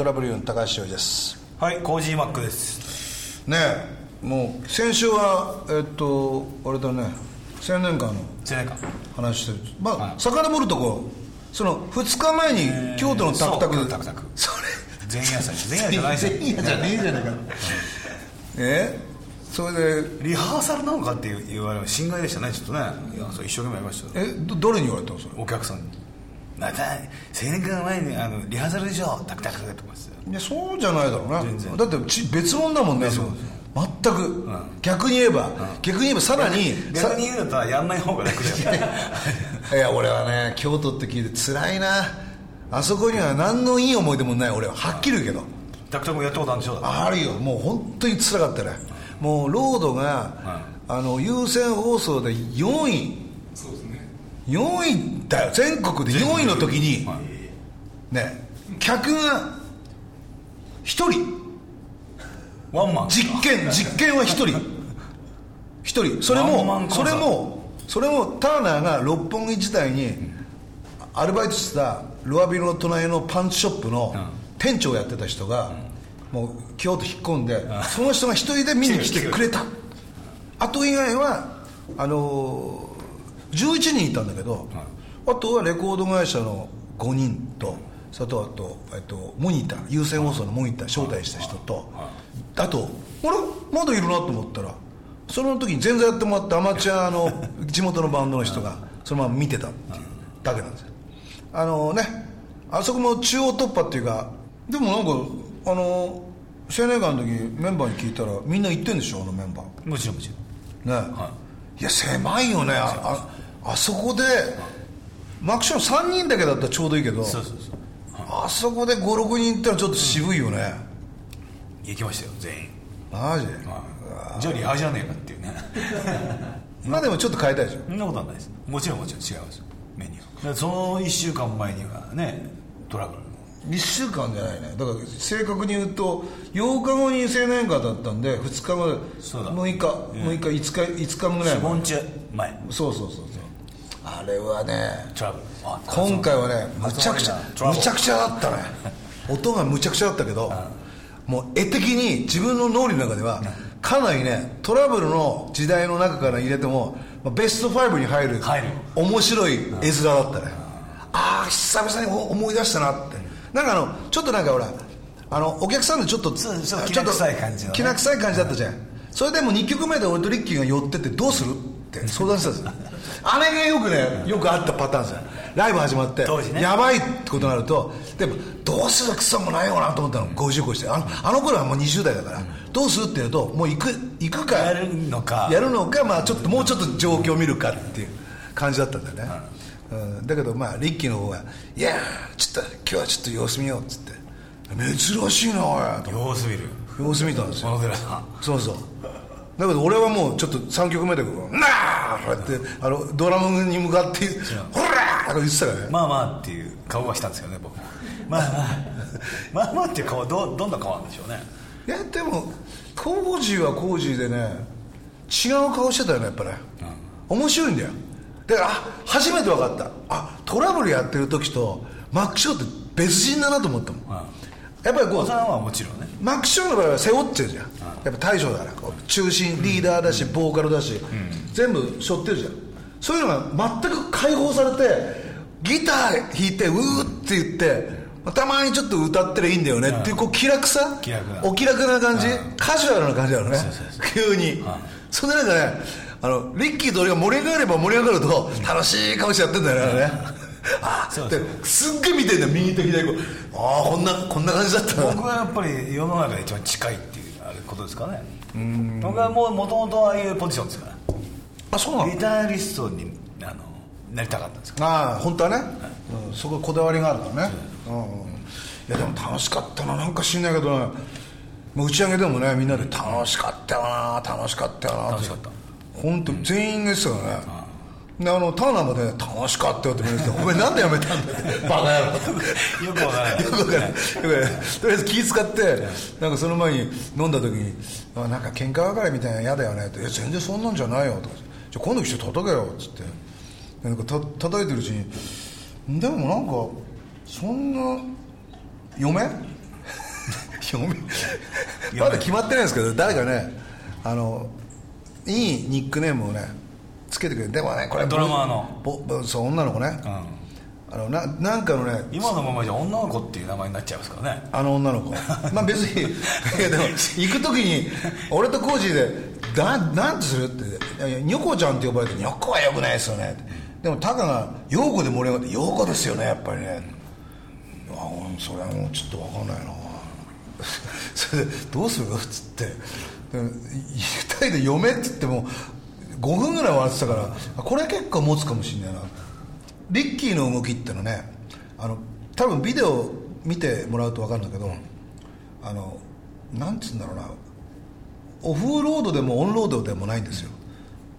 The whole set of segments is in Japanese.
トラブルユーの高橋洋です。はいコージーマックです。ねえもう先週はえっとあれだね青年間の青年間。話してる。まあ、はい。遡るとこその2日前に京都のタクタク。そうタクタク。そ前夜祭。前夜じゃないれ前夜じゃねえじゃねえか。えそれでリハーサルなのかって言われる心外でしたねちょっとね。いやそう一生懸命やりました。よえど誰に言われたのそれ？お客さんにまた青年間前にあのリハーサルでしょタクタクとか言っていやそうじゃないだろうな。全然。だってち別物だもんね。全く、逆に言えば、逆に言えばさらに逆に言うんだったらやんない方が楽だよ。いや俺はね京都って聞いて辛いな。あそこには何のいい思い出もない。俺は。はっきり言うけど。タクタクもやったことあるんでしょだって。あるよ。もう本当に辛かったね。もうロードが、あの優先放送で4位。そうですね4位だよ。全国で4位の時に、ね客が1人。ワンマン実験実験は1人。1人。それもそれもそれもターナーが六本木時代にアルバイトしてたロアビルの隣のパンチショップの店長をやってた人がもう京都引っ込んでその人が一人で見に来てくれた。あと以外はあのー11人いたんだけどあとはレコード会社の5人とそれとあと、えっと、モニター有線放送のモニター招待した人とあとあれ？まだいるなと思ったらその時に全然やってもらったアマチュアの 地元のバンドの人がそのまま見てたっていうだけなんですよ。あのねあそこも中央突破っていうかでもなんかあの青年館の時メンバーに聞いたらみんな行ってんでしょ？あのメンバー。もちろんもちろん。ね、い、や狭いよね。あああそこでマクション3人だけだったらちょうどいいけどそうそうそう。あそこで56人行ったらちょっと渋いよね、行きましたよ全員。マジ？じゃあリハじゃねえかっていうね。まあでもちょっと変えたいでしょ。そんなことはないです。もちろんもちろん違います。よメニュー。その1週間前にはねトラブル1週間じゃないね。だから正確に言うと8日後に青年会だったんで2日後でそうだ。6日6日5日5日ぐらい。前4日前。そうそうそうそうあれはね今回はねむちゃくちゃむちゃくちゃだったね。音がむちゃくちゃだったけどもう絵的に自分の脳裏の中ではかなりねトラブルの時代の中から入れてもまあベスト5に入る入る。面白い絵面だったね。ああ久々に思い出したなって。なんかあのちょっとなんかほらあのお客さんでちょっとちょっときな臭い感じきな臭い感じだったじゃん。それでも2曲目で俺とリッキーが寄ってってどうするって相談したんですよあれがよくねよくあったパターンですよ。ライブ始まって当時ね。やばいってことになるとでもどうする草もないよなと思ったの。50個してあのあの頃はもう20代だから、どうするって言うともう行く行くか。やるのか。やるのか、まあ、ちょっともうちょっと状況を見るかっていう感じだったんだよね、うん、だけどまあリッキーの方が「いやーちょっと今日はちょっと様子見よう」っつって「珍しいなおい」と様子見る。様子見たんですよ。小野寺さん。そうそう。だけど俺はもうちょっと3曲目でこう「なあ!」こうやってあのドラムに向かって「ほら!」とか言ってたからね。まあまあっていう顔がしたんですよね僕。まあまあ。まあまあっていう顔はどどんな顔なんでしょうね。いやでもコージーはコージーでね違う顔してたよねやっぱね、面白いんだよ。だからあ初めて分かった。あトラブルやってる時とマックショーって別人だなと思ったもん、やっぱりこう小さんはもちろんね。マックショーの場合は背負ってるじゃん、やっぱ大将だからこう中心リーダーだし、ボーカルだし、全部背負ってるじゃん。そういうのが全く解放されてギター弾いてうーって言ってたまにちょっと歌ってりゃいいんだよねっていうこう気楽さ？気楽な。お気楽な感じ、カジュアルな感じだよね。急に、そんでなんかねあのリッキーと俺が盛り上がれば盛り上がると楽しい顔してやってんだよね、あそうですっげえ見てんだよ右と左こう。ああこんなこんな感じだった。な僕はやっぱり世の中で一番近いっていうあれことですかね。僕はもうもともとああいうポジションですから。あそうなの？ギタリストにあのなりたかったんですかああ本当はね、うん、そここだわりがあるからね、うん、いやでも楽しかったななんか知んないけどねもう打ち上げでもねみんなで楽しかったよな楽しかったよな楽しかった。本当全員が言ってたからね、であのターナーまで、ね、楽しかったよって言ってお前なんでやめたんだってバカ野郎。よくわからない。よくわかんない。よくわかんない。とりあえず気使ってなんかその前に飲んだ時に「あなんか喧嘩別れみたいなの嫌だよね」って「いや全然そんなんじゃないよ」とか「じゃあ今度来て叩けよ」っつって。なんかた叩いてるうちにでもなんかそんな嫁？嫁？まだ決まってないんですけど誰かねあのいいニックネームをねつけてくれる。でもねこれドラマーの。そう女の子ね、うん。あのななんかのね今のままじゃ女の子っていう名前になっちゃいますからね。あの女の子。まあ別にいやでも行く時に俺とコージーで「だなんてする?」って「いやいやニョコちゃん」って呼ばれて「ニョコはよくないですよね」でもタカが「ヨーコで盛り上がって「ヨーコですよねやっぱりね」あそれはもうちょっと分かんないな。それで「どうする?」っつって。で2人で「嫁」って言っても5分ぐらい笑ってたからあこれ結構持つかもしれないな。リッキーの動きってのねあの多分ビデオ見てもらうと分かるんだけどあのなんつうんだろうな。オフロードでもオンロードでもないんですよ。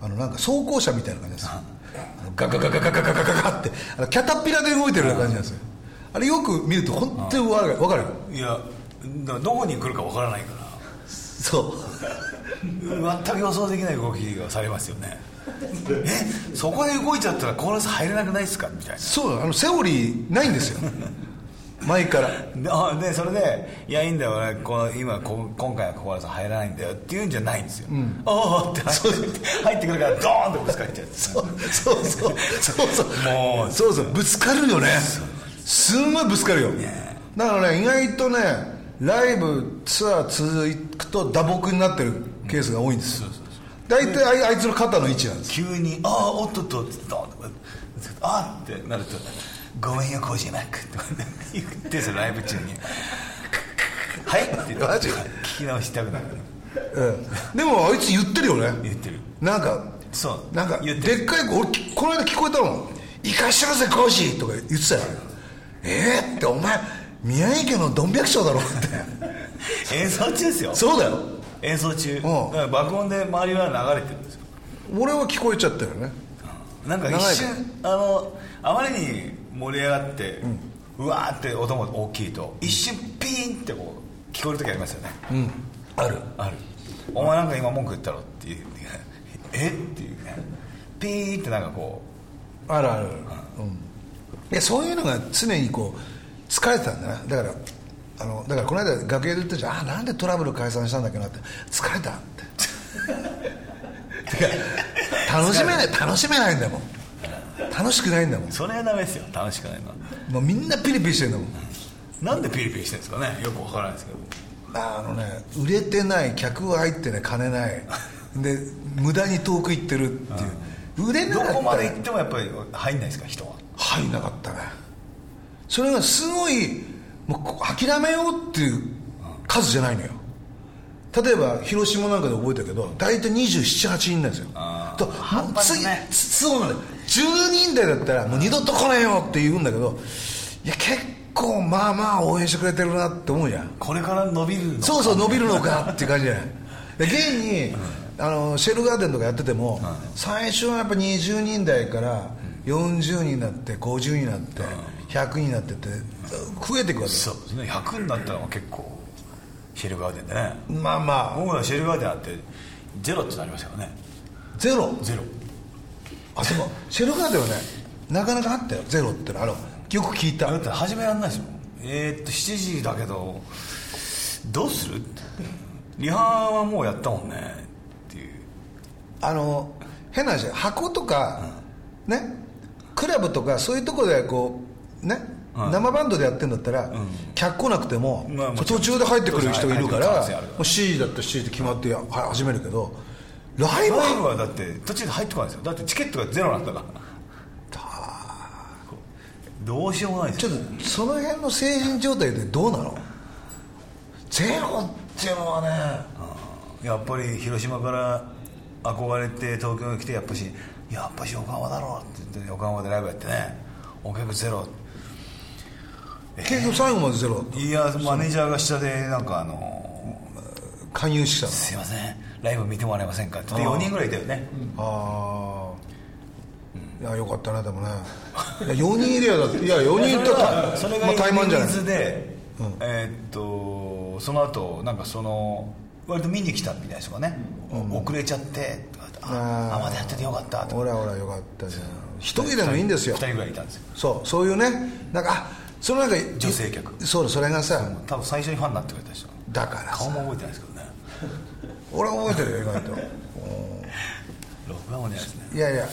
あのなんか走行車みたいな感じですガガガガガガガガガガってあのキャタピラで動いてるような感じなんですよあれよく見ると本当に分かる分かるよいやだからどこに来るかわからないからそう全く予想できない動きがされますよね。え？そこで動いちゃったらコーラス入れなくないですか？みたいそうあのセオリーないんですよ。前から。でそれで「いやいいんだよ俺この今こ今回はコーラス入らないんだよ」っていうんじゃないんですよ、ああって入って入ってくるからドーンってぶつかっちゃう。そうそうそうそうそう。もうそうそうぶつかるよね。すんごいぶつかるよ。だからね意外とねライブツアー続くと打撲になってるケースが多いんです。よ大体あいあいつの肩の位置なんです。急に「ああおっとっと」ってドーンってああってなると「ごめんよコージーマック」って言ってそのライブ中に「はい」って言ってマジ？聞き直したくなるうん。でもあいつ言ってるよね。言ってる。なんかそう。なんかでっかい声俺この間聞こえたもん「生かしてるぜコージー」とか言ってたよ。えー？ってお前宮城家のドン百姓だろって。演奏中ですよ。そうだよ演奏中、ん。だから爆音で周りは流れてるんですよ。俺は聞こえちゃったよね。なんか一瞬あのあまりに盛り上がって、うわーって音も大きいと一瞬ピーンってこう聞こえる時ありますよね。うん。ある。ある。お前なんか今文句言ったろっていう え？っていうね。ピーってなんかこあるある、うん、いやそういうのが常にこう疲れてたんだな。だからあのだからこの間楽屋で言ったじゃん。あなんでトラブル解散したんだっけなって。疲れたって。てか楽しめない楽しめないんだもん。楽しくないんだもん。うそれはダメですよ。楽しくないのは。もうみんなピリピリしてんだもん。なんでピリピリしてるんですかね。よくわからないですけど。あのね売れてない客は入ってね金ない。で無駄に遠く行ってるっていう。売れなどかったら。こまで行ってもやっぱり入んないですか人は。入んなかったね。それがすごいもうこ諦めようっていう数じゃないのよ。例えば広島なんかで覚えたけど大体278人なんですよ。と次つそうなんだよ10人台だったらもう二度と来ねえよって言うんだけどいや結構まあまあ応援してくれてるなって思うじゃんこれから伸びるのかそうそう伸びるのかっていう感じじゃないで現に、あのシェルガーデンとかやってても、最初はやっぱ20人台から40人になって50人になって100人になってって増えていくわけよそうですね。100になったのは結構シェルガーデンでね。まあまあ。僕らシェルガーデンあってゼロってなりましたよね。ゼロ？ゼロ。あでもシェルガーデンはねなかなかあったよ。ゼロってのあのよく聞いた。だって始めらんないですもん。えー、っと7時だけどどうする？リハはもうやったもんね。っていう。あの変な話箱とか、ねクラブとかそういうところでこうね、はい。生バンドでやってんだったら、客来なくても、まあも途中で入ってくる人いるからもう C だったら C って決まってやは始めるけどライブはだって途中で入ってこないですよ。だってチケットがゼロなんだから。どうしようもないですよ。ちょっとその辺の精神状態でどうなの？ゼロっていうのはね。やっぱり広島から憧れて東京に来てやっぱしやっぱし横浜だろうって言って横浜でライブやってね。お客ゼロ結局最後までゼロいやマネージャーが下でなんかあの勧誘したの。すいません。ライブ見てもらえませんかって。言って4人ぐらいいたよね。ああいやよかったねでもね。いや4人いりゃだっていや4人いったらそれがまあ怠慢じゃない。水で、えーっとその後なんかその割と見に来たみたいな人がね、遅れちゃってああまだやっててよかったと。かほらほらよかったじゃん一人でもいいんですよ2人ぐらいいたんですよそうそういうねなんかあそのなんか女性客。そうだそれがさ多分最初にファンになってくれた人。だからさ。顔も覚えてないですけどね。俺は覚えてるよ意外と。録画もねですね。いやいや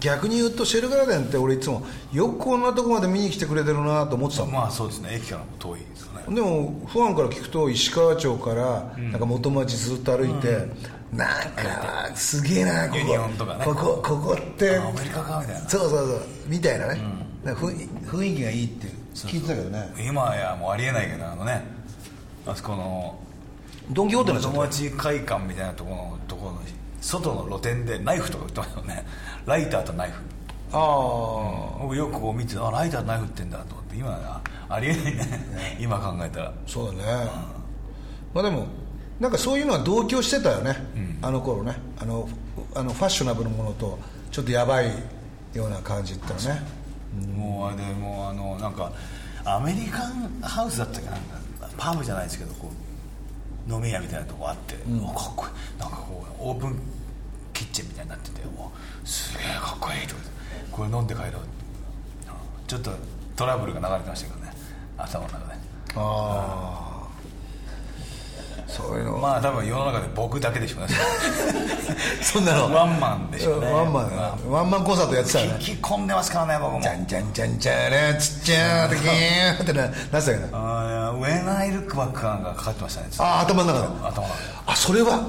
逆に言うとシェルガーデンって俺いつもよくこんなとこまで見に来てくれてるなと思ってたもん。まあそうですね。駅からも遠いですよね。でもファンから聞くと石川町からなんか元町ずっと歩いて、なんかすげえなここユニオンとかね。ここここってあアメリカかみたいな。そうそうそう。みたいなね、なんか雰囲雰囲気がいいって聞いてたけどね。今やもうありえないけどあのねあそこのドン・キホーテの元町会館みたいなところのところの外の露店でナイフとか売ってますよね。ライターとナイフ。ああ、僕よくこう見てあライターとナイフ売ってんだと思って今はありえないね。今考えたら。そうだね、まあでもなんかそういうのは同居してたよね、あの頃ね。あのあのファッショナブルなものとちょっとやばいような感じってのねもうあれもうあのなんかアメリカンハウスだったっけなんかパブじゃないですけどこう飲み屋みたいなとこあって、おかっこいい。なんかこうオープンキッチンみたいになっててもうすげえかっこいいとかこれ飲んで帰ろうちょっとトラブルが流れてましたけどね。頭の中で。ああまあ多分世の中で僕だけでしょうね。そんなの。ワンマンでしょうね。ワンマン。ワンマンコンサートやってたよね。聞き込んでますからね僕も。じゃんじゃんじゃんじゃらちっちゃーってキーンってななってたけどウェナイルックバックがかかってましたねああ頭の中で。頭の中で。あそれは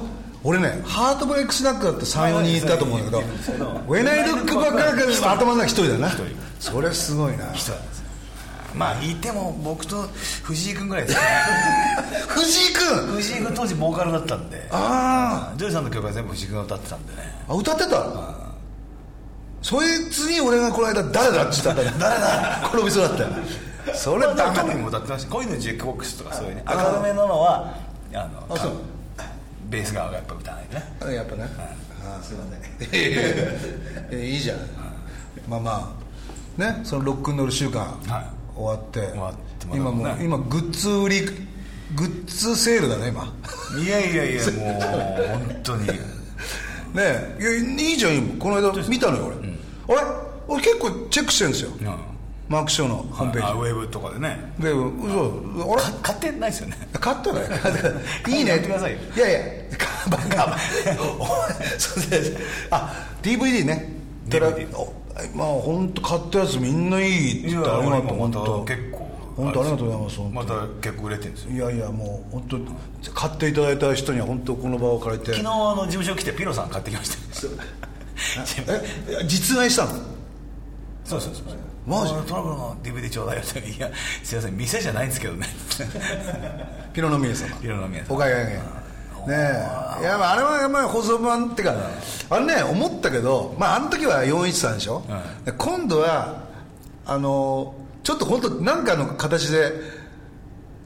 俺ねハートブレイクスナックだって34人いたと思うんだけどウェナイルックばっかりが頭の中一人だな。それすごいな。人なんです。よまあいても僕と藤井君ぐらいですね。藤井君？藤井君当時ボーカルだったんで。あジョイさんの曲は全部藤井君が歌ってたんでね。あ歌ってた？そいつに俺がこの間誰だって言ったんだ 誰だ？転びそうだったよそれダメ。だトミーも歌ってました。恋のジェックボックスとかそういうね。明るめなのはあのあそう。ベース側がやっぱ歌わないとね。あやっぱね、あすいません。いいじゃん。まあまあ。ねそのロックンロール週間、はい終わって。終わってまだ。今もう、ね今グッズ売りグッズセールだね今。いやいやいや もう本当に。ねえ。いやいいじゃん今。この間見たのよ俺、あれ？俺結構チェックしてるんですよ、うん。マークショーのホームペーあウェブとかでね。ジで嘘あれ？か買ってないですよね。買ったのよいいね。やってくださいよ。いやいや。バカ あ DVD ね。DVD おまあ本当買ったやつみんないいって言ってありがとう本当結構本当ありがとうございます本また結構売れてるんですよ。当いやいやもう本当買っていただいた人には本当この場を借りて。昨日あの事務所来てピロさん買ってきました。え実売したの？そうそうそうマジ？あトラブルの DVD ちょうだいよっていやすいません店じゃないんですけどね。ピロノミエ様ピロノミエ様おかげねえ。いやまああれはまあ放送版っていうかあれね思ったけどまああの時は413でしょ、で今度はあのちょっと本当なんかの形で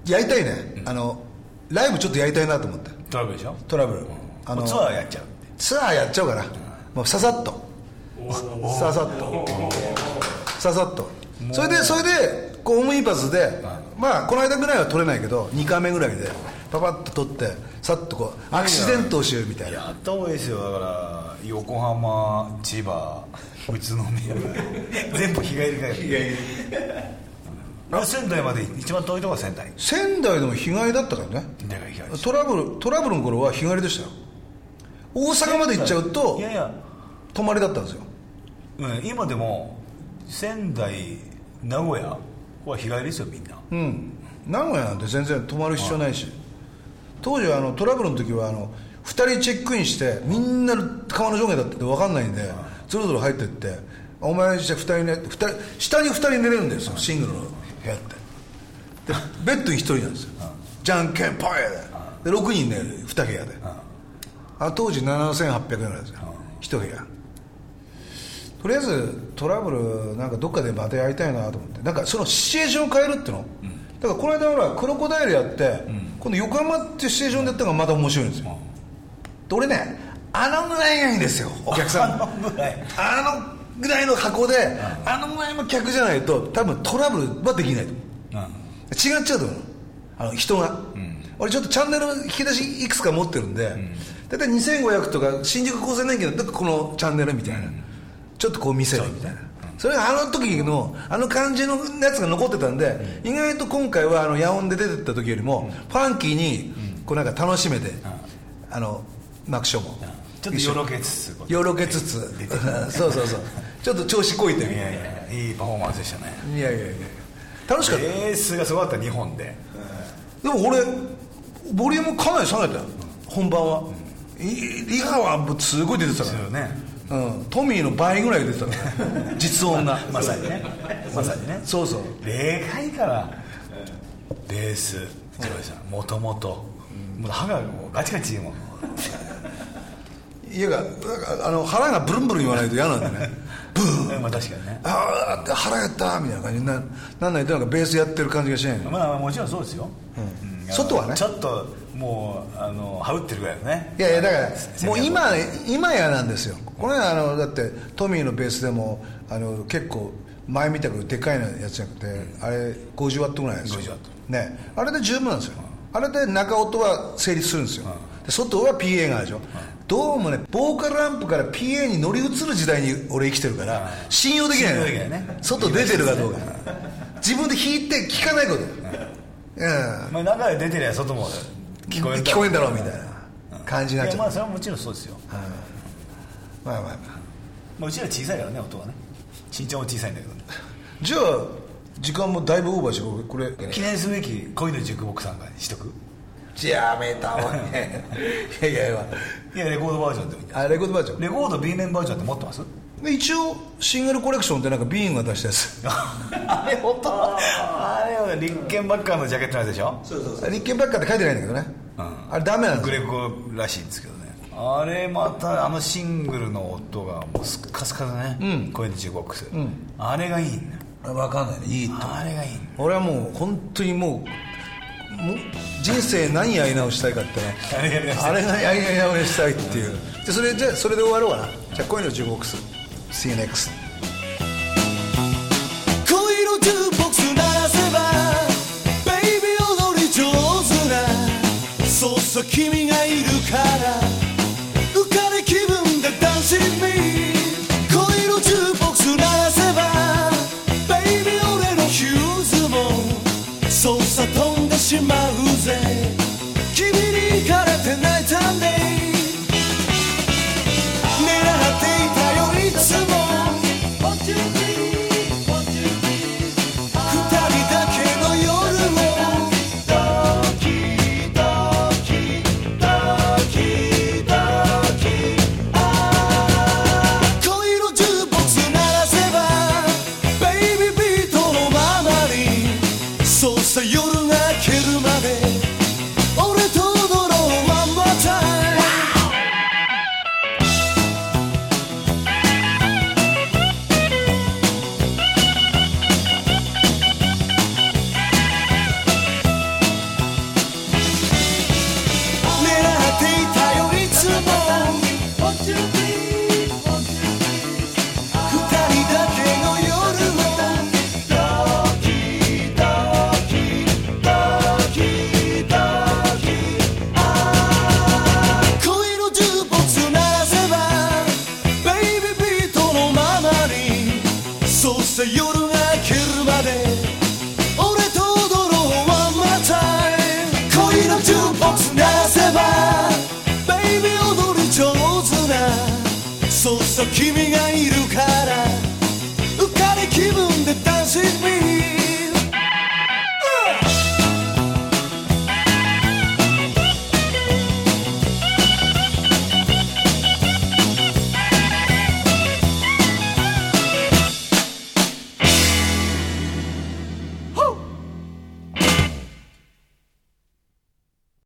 やりたいね、あのライブちょっとやりたいなと思って。トラブルでしょ？トラブル、あのツアーやっちゃう。ツアーやっちゃおうかな、もうささっと。ささっと。ささっと。それでそれでこうオムイパスでまあこの間ぐらいは取れないけど2回目ぐらいでパパッと取ってさっとこうアクシデントをしようみたいな。やった方がいいですよだから横浜千葉宇都宮。全部日帰り帰り。あ仙台まで一番遠いとこは仙台。仙台でも日帰りだったからね。トラブルトラブルの頃は日帰りでしたよ。大阪まで行っちゃうといやいや、泊まりだったんですよ。うん、今でも仙台名古屋は日帰りですよみんな。うん。名古屋なんて全然泊まる必要ないし当時はあのトラブルの時はあの2人チェックインしてみんな川の上下だって分かんないんでぞろぞろ入ってってお前じゃ2人ね二人下に2人寝れるんですよシングルの部屋って。でベッドに1人なんですよ。じゃんけんぽいで。で6人寝る2部屋で。あ当時7800円ぐらいですよ。1部屋。とりあえずトラブルなんかどっかでまたやりたいなと思って。なんかそのシチュエーションを変えるっていうの、だからこの間ほらクロコダイルやって、今度横浜っていうシチュエーションでやったのがまた面白いんですよ、で俺ねあのぐらいがいいんですよ。お客さん。あのぐらいあのぐらいの箱で、あのぐらいの客じゃないと多分トラブルはできない。と思う違っちゃうと思う。あの人が、俺ちょっとチャンネル引き出しいくつか持ってるんで、大体2500とか新宿厚生年金のこのチャンネルみたいな、ちょっとこう見せるみたいなそれがあの時のあの感じのやつが残ってたんで、意外と今回はあのヤオンで出てった時よりも、ファンキーにこうなんか楽しめて、あのマックショーも、ちょっとよろけつつ。よろけつつ。そうそうそう。ちょっと調子こいてみいやいやいいパフォーマンスでしたね。いやいやいや。楽しかった。ベースがすごかった日本で。でも俺ボリュームかなり下げたよ。本番は、いリハはすごい出てたから。ねうん、トミーの倍ぐらい出てたから 実音が。まさにね。まさにね。そうそう。霊界から。ベースジョイさん。もともと歯がもうガチガチ言うもん家がなんかあの腹がブルンブルン言わないと嫌なんだよね。ブー。ンまあ確かにね。ああ腹やったみたいな。感じにななんないとなんかベースやってる感じがしないの、まあもちろんそうですよ、うん。外はね。ちょっともうあの羽打ってるぐらいのね。いやいやだからもう今今やなんですよ。これあのだってトミーのベースでもあの結構前みたくでかいやつじゃなくてあれ50ワットぐらいですよ。50ワッね。あれで十分なんですよ。あれで中音は成立するんですよ。で外は PA があるでしょ。どうもねボーカルランプから PA に乗り移る時代に俺生きてるから信用できないのね。外出てるかどうか。自分で弾いて聞かないこと。うん。まあ、中で出てりゃ外も聞こえる聞こえんだろうみたいな感じになっちゃうまあそれはもちろんそうですよ、まあまあまあ。まあ、うちら小さいからね音はね。身長も小さいんだけど。ねじゃあ時間もだいぶオーバーしてこれ記念すべき恋のジュークボックスなんかにしとく？やめたわね。いやいやいや。いやレコードバージョンでもいいあレコードバージョないレコード B 面バージョンって持ってます？ンで一応シングルコレクションってなんかビーンが出したやつ。あれ本当あれは立憲ばっかのジャケットのやつでしょ？立憲ばっかって書いてないんだけどね、あれダメなんですよ。グレコらしいんですけどね。あれまたあのシングルの音がもうスッカスカでね、恋のジュークボックス、あれがいいんだよ分かんないね。いいとあれがいいんだよ俺はもう本当にもうもう人生何やり直したいかってね。あれやり直したい？あれがやり直したいっていう。でそれじゃあそれで終わろうかな。じゃあ恋のジュークボックス See you next. 恋のジュークボックス鳴らせばベイビー踊り上手な。そうそう君がいるから。浮かれ気分でダンシング恋のジュークボックス鳴らせばベイビー俺のヒューズも。そうさ飛んでしまう。そして夜が明けるまで俺と踊ろうはまた恋のジュンボック鳴らせばベイビー踊る上手なそして君がいるから浮かれ気分で楽しみ